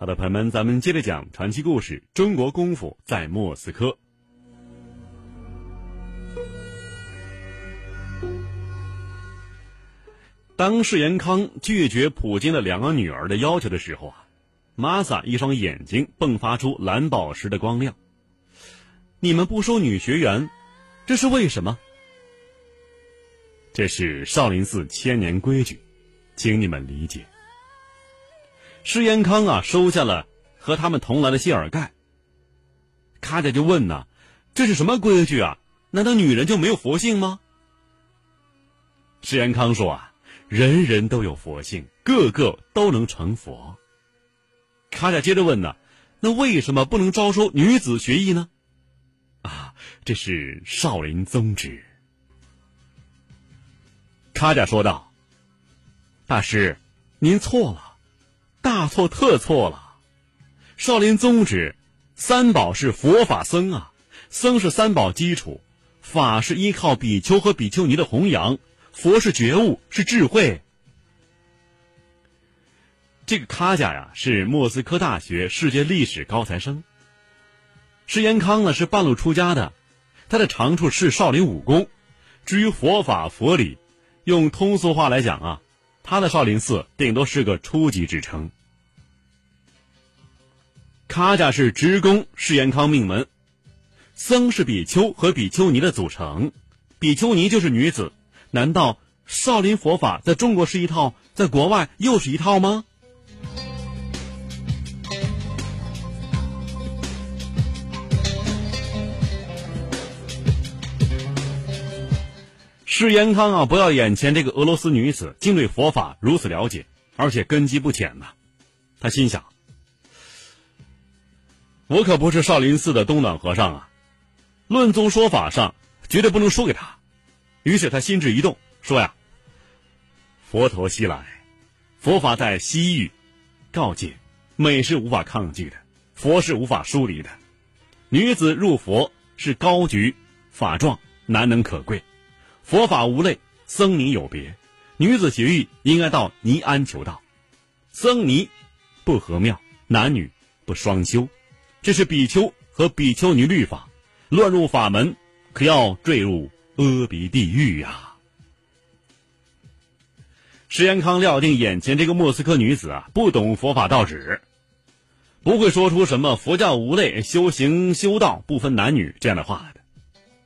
好的，朋友们，咱们接着讲传奇故事：中国功夫在莫斯科。当世延康拒绝普京的两个女儿的要求的时候啊，玛萨一双眼睛迸发出蓝宝石的光亮。你们不收女学员，这是为什么？这是少林寺千年规矩，请你们理解。施延康啊，收下了和他们同来的谢尔盖。卡贾就问呐：“这是什么规矩啊？难道女人就没有佛性吗？”施延康说：“啊，人人都有佛性，个个都能成佛。”卡贾接着问呐：“那为什么不能招收女子学艺呢？”啊，这是少林宗旨。卡贾说道：“大师，您错了，大错特错了。少林宗旨，三宝是佛法僧啊，僧是三宝基础，法是依靠比丘和比丘尼的弘扬，佛是觉悟，是智慧。这个卡贾呀，是莫斯科大学世界历史高材生。施延康呢，是半路出家的，他的长处是少林武功，至于佛法佛理。”用通俗话来讲啊，他的少林寺顶多是个初级职称。卡贾是职工释延康命门，僧是比丘和比丘尼的组成，比丘尼就是女子。难道少林佛法在中国是一套，在国外又是一套吗？施延康啊，不要眼前这个俄罗斯女子竟对佛法如此了解，而且根基不浅呐。他心想：我可不是少林寺的东暖和尚啊，论宗说法上绝对不能输给他。于是他心智一动，说呀：“佛陀西来，佛法在西域，告诫美是无法抗拒的，佛是无法疏离的。女子入佛是高举法状，难能可贵。”佛法无类，僧尼有别。女子学艺应该到尼庵求道，僧尼不合庙，男女不双修。这是比丘和比丘尼律法，乱入法门，可要坠入阿鼻地狱呀！石延康料定眼前这个莫斯科女子啊，不懂佛法道旨，不会说出什么佛教无类，修行修道不分男女这样的话的。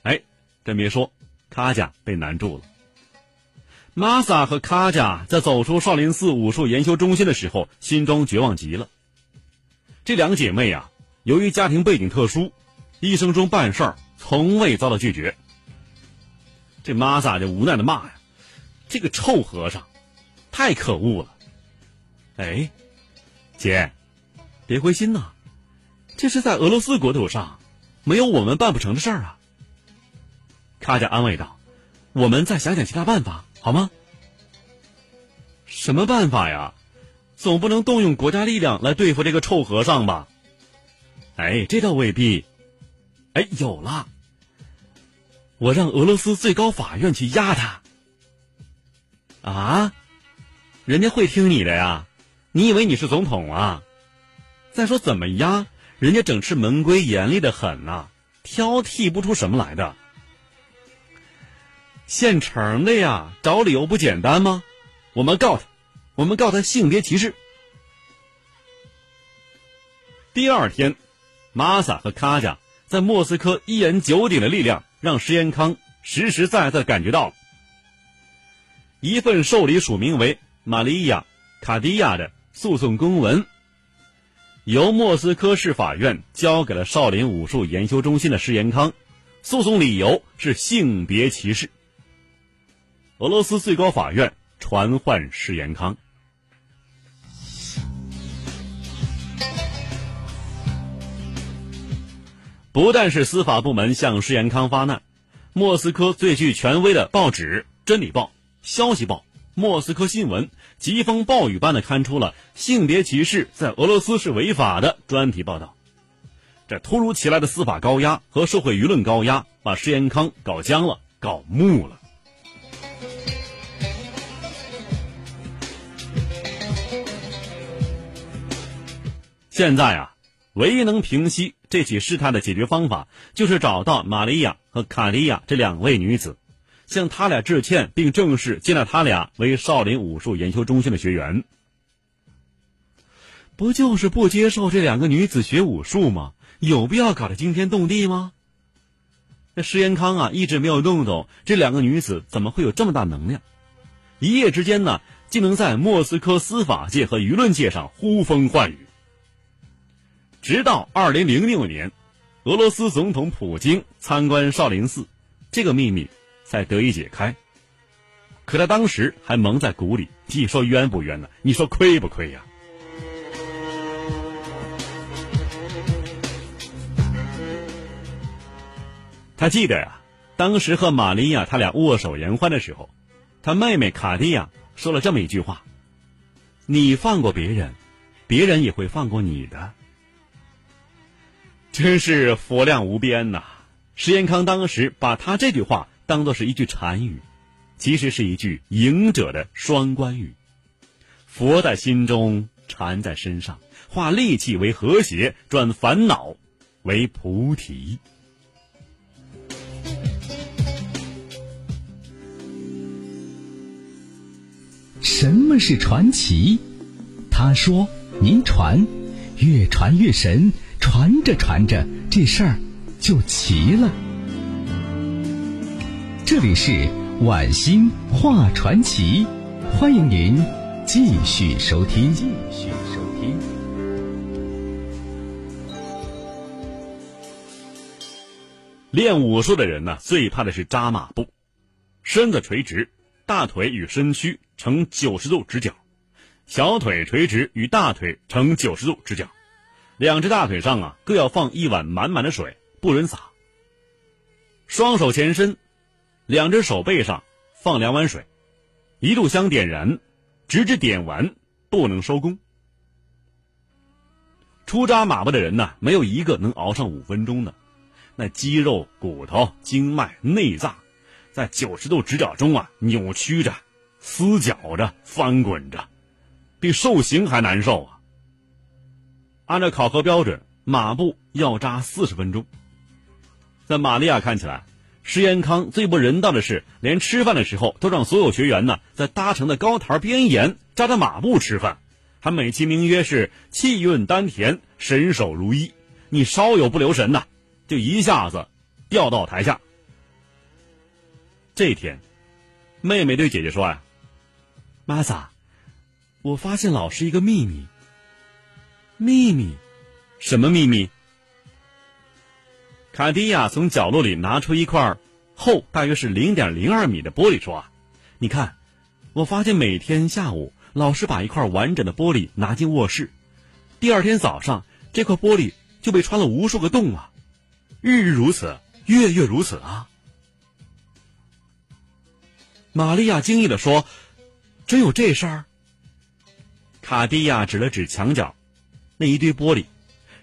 哎，真别说。卡贾被难住了。玛萨和卡贾在走出少林寺武术研修中心的时候，心中绝望极了。这两姐妹啊，由于家庭背景特殊，一生中办事儿从未遭到拒绝。这玛萨就无奈的骂呀：“这个臭和尚，太可恶了！”哎，姐，别灰心呐，这是在俄罗斯国土上，没有我们办不成的事儿啊。他家安慰道：“我们再想想其他办法，好吗？”“什么办法呀？总不能动用国家力量来对付这个臭和尚吧？”“哎，这倒未必。”“哎，有了！我让俄罗斯最高法院去压他。”“啊？人家会听你的呀？你以为你是总统啊？再说怎么压，人家整治门规严厉的很呐，挑剔不出什么来的。”现成的呀，找理由不简单吗？我们告他，我们告他性别歧视。第二天，玛萨和卡贾在莫斯科一言九鼎的力量，让石延康实实在在感觉到了。一份受理署名为玛利亚·卡迪亚的诉讼公文，由莫斯科市法院交给了少林武术研修中心的石延康，诉讼理由是性别歧视。俄罗斯最高法院传唤石延康。不但是司法部门向施延康发难，莫斯科最具权威的报纸《真理报》《消息报》《莫斯科新闻》疾风暴雨般的刊出了“性别歧视在俄罗斯是违法的”专题报道。这突如其来的司法高压和社会舆论高压，把施延康搞僵了，搞木了。现在啊，唯一能平息这起事态的解决方法，就是找到玛利亚和卡利亚这两位女子，向他俩致歉，并正式接纳他俩为少林武术研究中心的学员。不就是不接受这两个女子学武术吗？有必要搞得惊天动地吗？那石延康啊，一直没有弄懂这两个女子怎么会有这么大能量，一夜之间呢，竟能在莫斯科司法界和舆论界上呼风唤雨。直到二零零六年，俄罗斯总统普京参观少林寺，这个秘密才得以解开。可他当时还蒙在鼓里，你说冤不冤呢？你说亏不亏呀？他记得呀，当时和玛利亚他俩握手言欢的时候，他妹妹卡蒂亚说了这么一句话：“你放过别人，别人也会放过你的。”真是佛量无边呐！石延康当时把他这句话当做是一句禅语，其实是一句赢者的双关语。佛在心中，禅在身上，化戾气为和谐，转烦恼为菩提。什么是传奇？他说：“您传，越传越神。”传着传着，这事儿就齐了。这里是晚星话传奇，欢迎您继续收听。继续收听。练武术的人呢，最怕的是扎马步，身子垂直，大腿与身躯呈九十度直角，小腿垂直与大腿呈九十度直角。两只大腿上啊，各要放一碗满满的水，不准洒。双手前伸，两只手背上放两碗水，一炷香点燃，直至点完，不能收工。出扎马步的人呢，没有一个能熬上五分钟的。那肌肉、骨头、经脉、内脏，在九十度直角中啊，扭曲着、撕绞着、翻滚着，比受刑还难受啊！按照考核标准，马步要扎四十分钟。在玛利亚看起来，石延康最不人道的是，连吃饭的时候都让所有学员呢在搭成的高台边沿扎着马步吃饭，还美其名曰是气韵丹田、神手如一。你稍有不留神呐，就一下子掉到台下。这天，妹妹对姐姐说呀：“玛萨，我发现老师一个秘密。”秘密，什么秘密？卡迪亚从角落里拿出一块厚大约是零点零二米的玻璃，说：“啊，你看，我发现每天下午老师把一块完整的玻璃拿进卧室，第二天早上这块玻璃就被穿了无数个洞啊，日日如此，月月如此啊。”玛利亚惊异的说：“真有这事儿？”卡地亚指了指墙角。那一堆玻璃，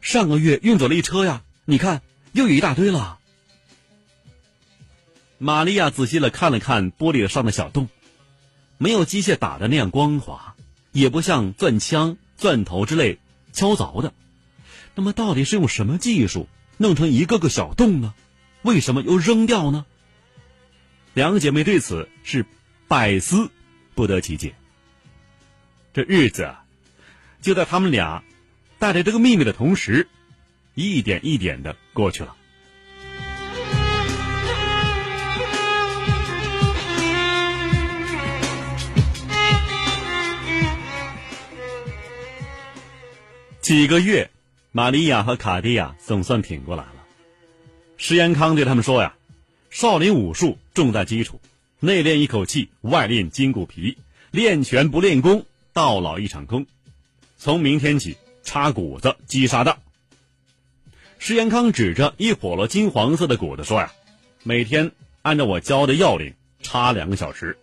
上个月运走了一车呀！你看，又有一大堆了。玛利亚仔细的看了看玻璃上的小洞，没有机械打的那样光滑，也不像钻枪、钻头之类敲凿的。那么，到底是用什么技术弄成一个个小洞呢？为什么又扔掉呢？两姐妹对此是百思不得其解。这日子啊，就在他们俩。带着这个秘密的同时，一点一点的过去了。几个月，玛利亚和卡蒂亚总算挺过来了。石延康对他们说：“呀，少林武术重在基础，内练一口气，外练筋骨皮，练拳不练功，到老一场空。从明天起。”插谷子，击沙袋。施延康指着一笸箩金黄色的谷子说呀：“每天按照我教的要领插两个小时。”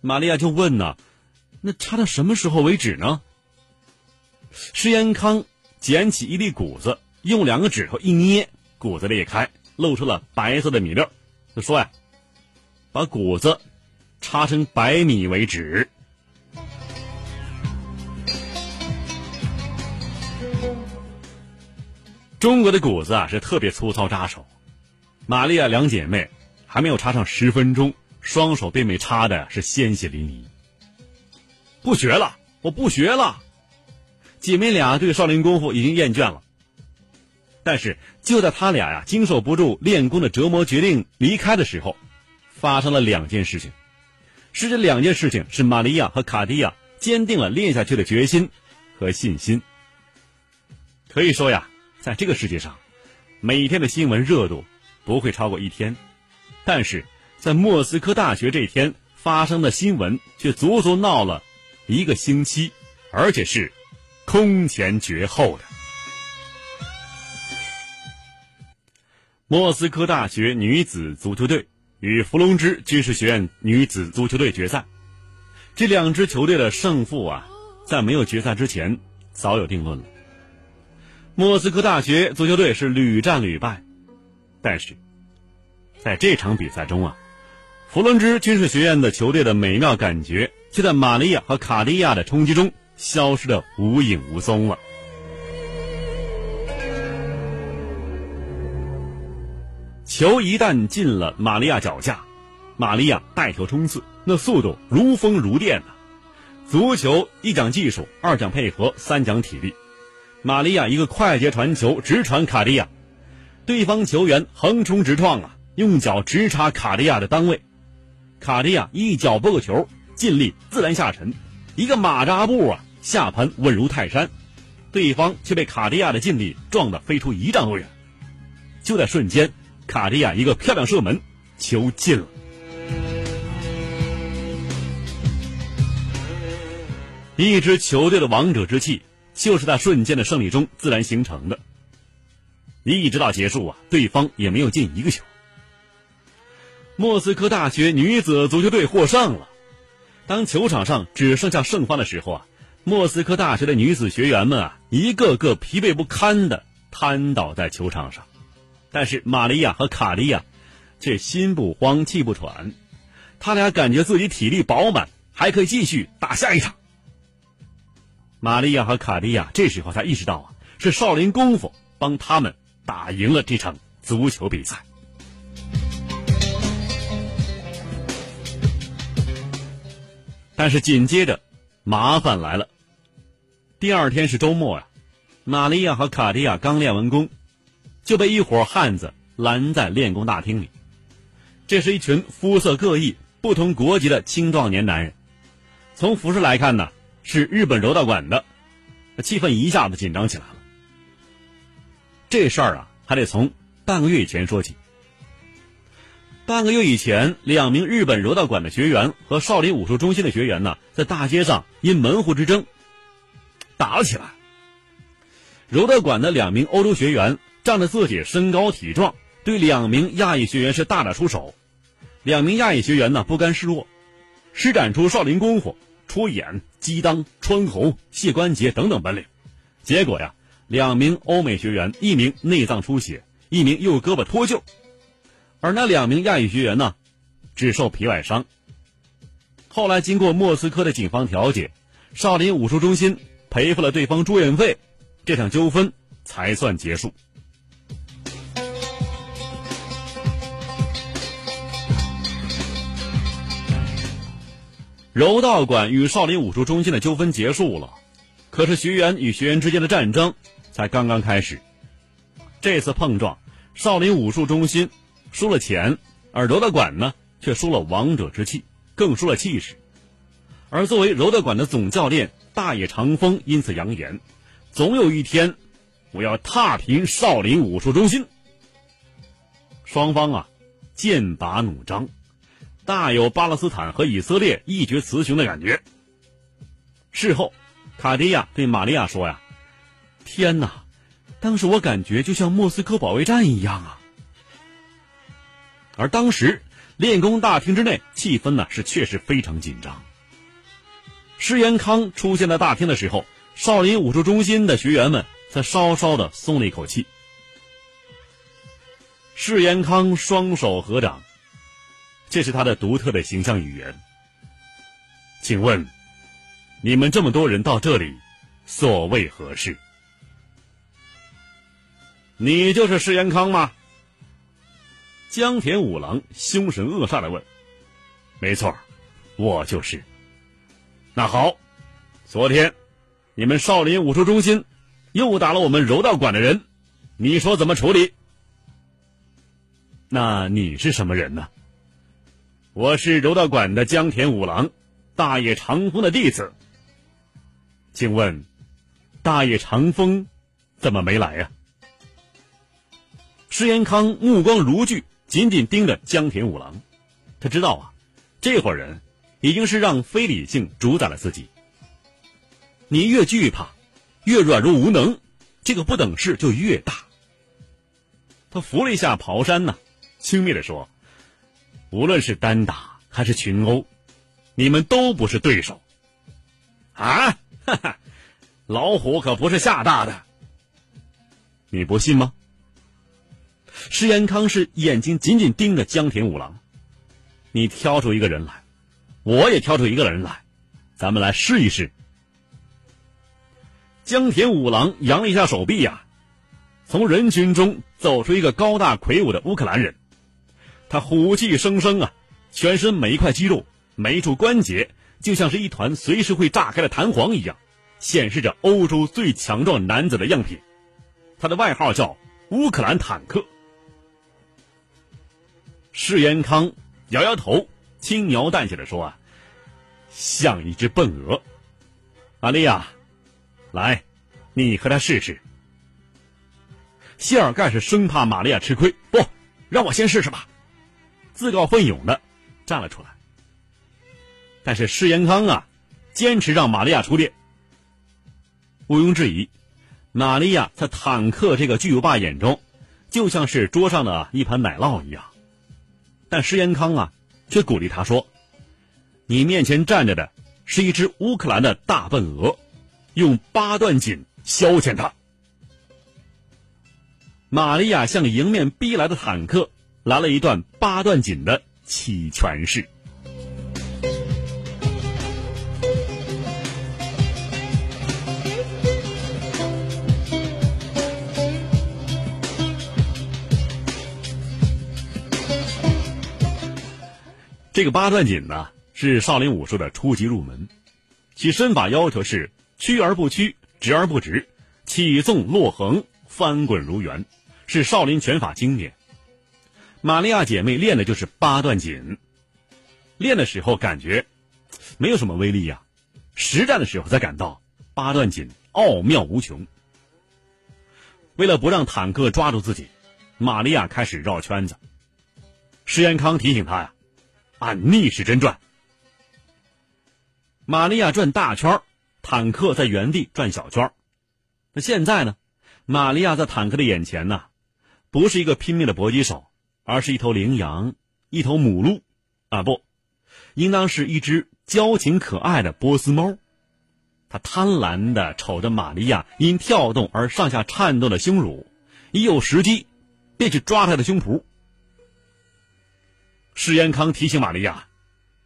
玛利亚就问呢：“那插到什么时候为止呢？”施延康捡起一粒谷子，用两个指头一捏，谷子裂开，露出了白色的米粒就说呀：“把谷子插成白米为止。”中国的谷子啊是特别粗糙扎手，玛利亚两姐妹还没有插上十分钟，双手便被插的是鲜血淋漓。不学了，我不学了。姐妹俩对少林功夫已经厌倦了。但是就在他俩呀经受不住练功的折磨，决定离开的时候，发生了两件事情。是这两件事情是玛利亚和卡地亚坚定了练下去的决心和信心。可以说呀。在这个世界上，每天的新闻热度不会超过一天，但是在莫斯科大学这天发生的新闻却足足闹了一个星期，而且是空前绝后的。莫斯科大学女子足球队与伏龙芝军事学院女子足球队决赛，这两支球队的胜负啊，在没有决赛之前早有定论了。莫斯科大学足球队是屡战屡败，但是，在这场比赛中啊，弗伦芝军事学院的球队的美妙感觉，却在玛利亚和卡利亚的冲击中消失的无影无踪了。球一旦进了玛利亚脚下，玛利亚带球冲刺，那速度如风如电呐！足球一讲技术，二讲配合，三讲体力。玛利亚一个快捷传球，直传卡地亚，对方球员横冲直撞啊，用脚直插卡地亚的裆位，卡地亚一脚拨个球，尽力自然下沉，一个马扎步啊，下盘稳如泰山，对方却被卡地亚的劲力撞得飞出一丈多远。就在瞬间，卡地亚一个漂亮射门，球进了。一支球队的王者之气。就是在瞬间的胜利中自然形成的。一直到结束啊，对方也没有进一个球。莫斯科大学女子足球队获胜了。当球场上只剩下胜方的时候啊，莫斯科大学的女子学员们啊，一个个疲惫不堪的瘫倒在球场上。但是玛利亚和卡利亚却心不慌气不喘，他俩感觉自己体力饱满，还可以继续打下一场。玛利亚和卡地亚这时候才意识到啊，是少林功夫帮他们打赢了这场足球比赛。但是紧接着，麻烦来了。第二天是周末呀，玛利亚和卡地亚刚练完功，就被一伙汉子拦在练功大厅里。这是一群肤色各异、不同国籍的青壮年男人，从服饰来看呢。是日本柔道馆的，气氛一下子紧张起来了。这事儿啊，还得从半个月以前说起。半个月以前，两名日本柔道馆的学员和少林武术中心的学员呢，在大街上因门户之争打了起来。柔道馆的两名欧洲学员仗着自己身高体壮，对两名亚裔学员是大打出手。两名亚裔学员呢，不甘示弱，施展出少林功夫。戳眼、击裆、穿喉、卸关节等等本领，结果呀，两名欧美学员，一名内脏出血，一名右胳膊脱臼，而那两名亚裔学员呢，只受皮外伤。后来经过莫斯科的警方调解，少林武术中心赔付了对方住院费，这场纠纷才算结束。柔道馆与少林武术中心的纠纷结束了，可是学员与学员之间的战争才刚刚开始。这次碰撞，少林武术中心输了钱，而柔道馆呢却输了王者之气，更输了气势。而作为柔道馆的总教练大野长风因此扬言：“总有一天，我要踏平少林武术中心。”双方啊，剑拔弩张。大有巴勒斯坦和以色列一决雌雄的感觉。事后，卡迪亚对玛利亚说：“呀，天哪，当时我感觉就像莫斯科保卫战一样啊。而当时练功大厅之内气氛呢是确实非常紧张。施延康出现在大厅的时候，少林武术中心的学员们才稍稍的松了一口气。施延康双手合掌，这是他的独特的形象语言。请问，你们这么多人到这里，所为何事？你就是施延康吗？江田五郎凶神恶煞的问。没错，我就是。那好，昨天你们少林武术中心又打了我们柔道馆的人，你说怎么处理？那你是什么人呢？我是柔道馆的江田五郎，大野长风的弟子。请问，大野长风怎么没来呀？施延康目光如炬，紧紧盯着江田五郎。他知道啊，这伙人已经是让非理性主宰了自己。你越惧怕，越软弱无能，这个不等式就越大。他扶了一下袍衫呢，轻蔑地说：“无论是单打还是群殴，你们都不是对手。”啊，哈哈，老虎可不是吓大的。你不信吗？施延康是眼睛紧紧盯着江田五郎，你挑出一个人来，我也挑出一个人来，咱们来试一试。江田五郎扬了一下手臂呀，从人群中走出一个高大魁梧的乌克兰人，他虎气生生啊，全身每一块肌肉、每一处关节就像是一团随时会炸开的弹簧一样，显示着欧洲最强壮男子的样品。他的外号叫乌克兰坦克。施延康摇摇头，轻描淡写的说：“啊，像一只笨鹅。”玛利亚，来，你和他试试。谢尔盖是生怕玛利亚吃亏，不让我先试试吧，自告奋勇的站了出来。但是施延康啊，坚持让玛利亚出列。毋庸置疑，玛利亚在坦克这个巨无霸眼中，就像是桌上的一盘奶酪一样。但施延康啊，却鼓励他说：“你面前站着的是一只乌克兰的大笨鹅，用八段锦消遣它。”玛利亚向迎面逼来的坦克来了一段八段锦的起拳式。这个八段锦呢，是少林武术的初级入门，其身法要求是屈而不屈，直而不直，起纵落横，翻滚如圆，是少林拳法经典。玛利亚姐妹练的就是八段锦，练的时候感觉没有什么威力呀，实战的时候才感到八段锦奥妙无穷。为了不让坦克抓住自己，玛利亚开始绕圈子。施延康提醒他呀。按逆时针转，玛利亚转大圈坦克在原地转小圈那现在呢？玛利亚在坦克的眼前呢，不是一个拼命的搏击手，而是一头羚羊，一头母鹿，啊不，应当是一只娇情可爱的波斯猫。他贪婪的瞅着玛利亚因跳动而上下颤动的胸乳，一有时机，便去抓她的胸脯。施延康提醒玛利亚：“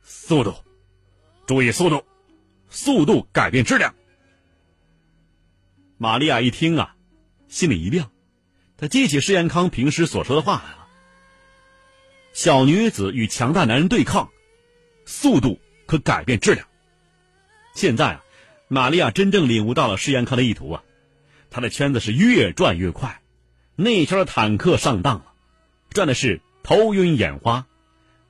速度，注意速度，速度改变质量。”玛利亚一听啊，心里一亮，她记起施延康平时所说的话来了：“小女子与强大男人对抗，速度可改变质量。”现在啊，玛利亚真正领悟到了施延康的意图啊，他的圈子是越转越快，那圈的坦克上当了，转的是头晕眼花。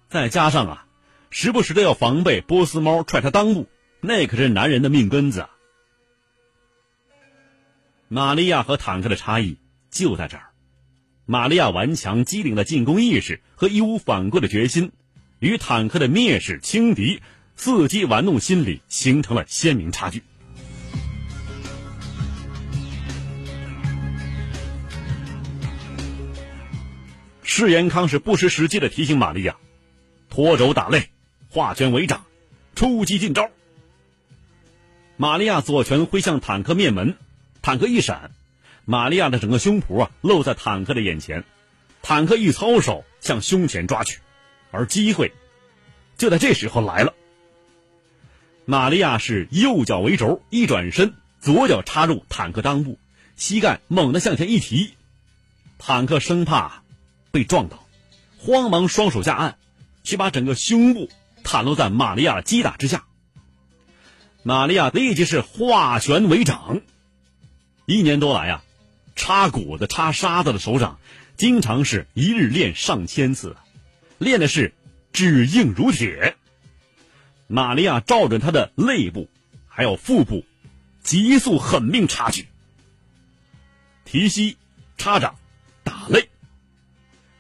再加上啊，时不时的要防备波斯猫踹他裆部，那可是男人的命根子啊。玛利亚和坦克的差异就在这儿，玛利亚顽强机灵的进攻意识和义无反顾的决心，与坦克的蔑视轻敌、伺机玩弄心理形成了鲜明差距。释延康是不失时机的提醒玛利亚：拖轴打擂，画拳为掌，出击进招。玛利亚左拳挥向坦克面门，坦克一闪，玛利亚的整个胸脯啊露在坦克的眼前，坦克一操手向胸前抓去，而机会就在这时候来了。玛利亚是右脚为轴，一转身，左脚插入坦克裆部，膝盖猛地向前一提，坦克生怕被撞倒，慌忙双手下按，却把整个胸部袒露在玛利亚的击打之下。玛利亚立即是化拳为掌，一年多来啊，插谷子、插沙子的手掌，经常是一日练上千次，练的是指硬如铁。玛利亚照准他的肋部，还有腹部，急速狠命插去。提膝、插掌、打肋。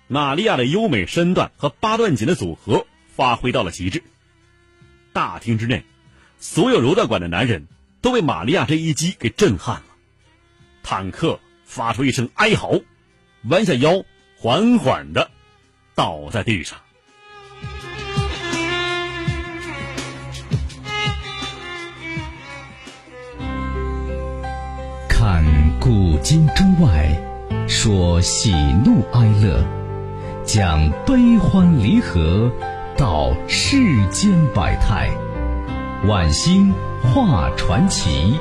玛利亚的优美身段和八段锦的组合发挥到了极致。大厅之内，所有柔道馆的男人都被玛利亚这一击给震撼了。坦克发出一声哀嚎，弯下腰，缓缓的倒在地上。看古今中外，说喜怒哀乐，讲悲欢离合，道世间百态，晚星画传奇。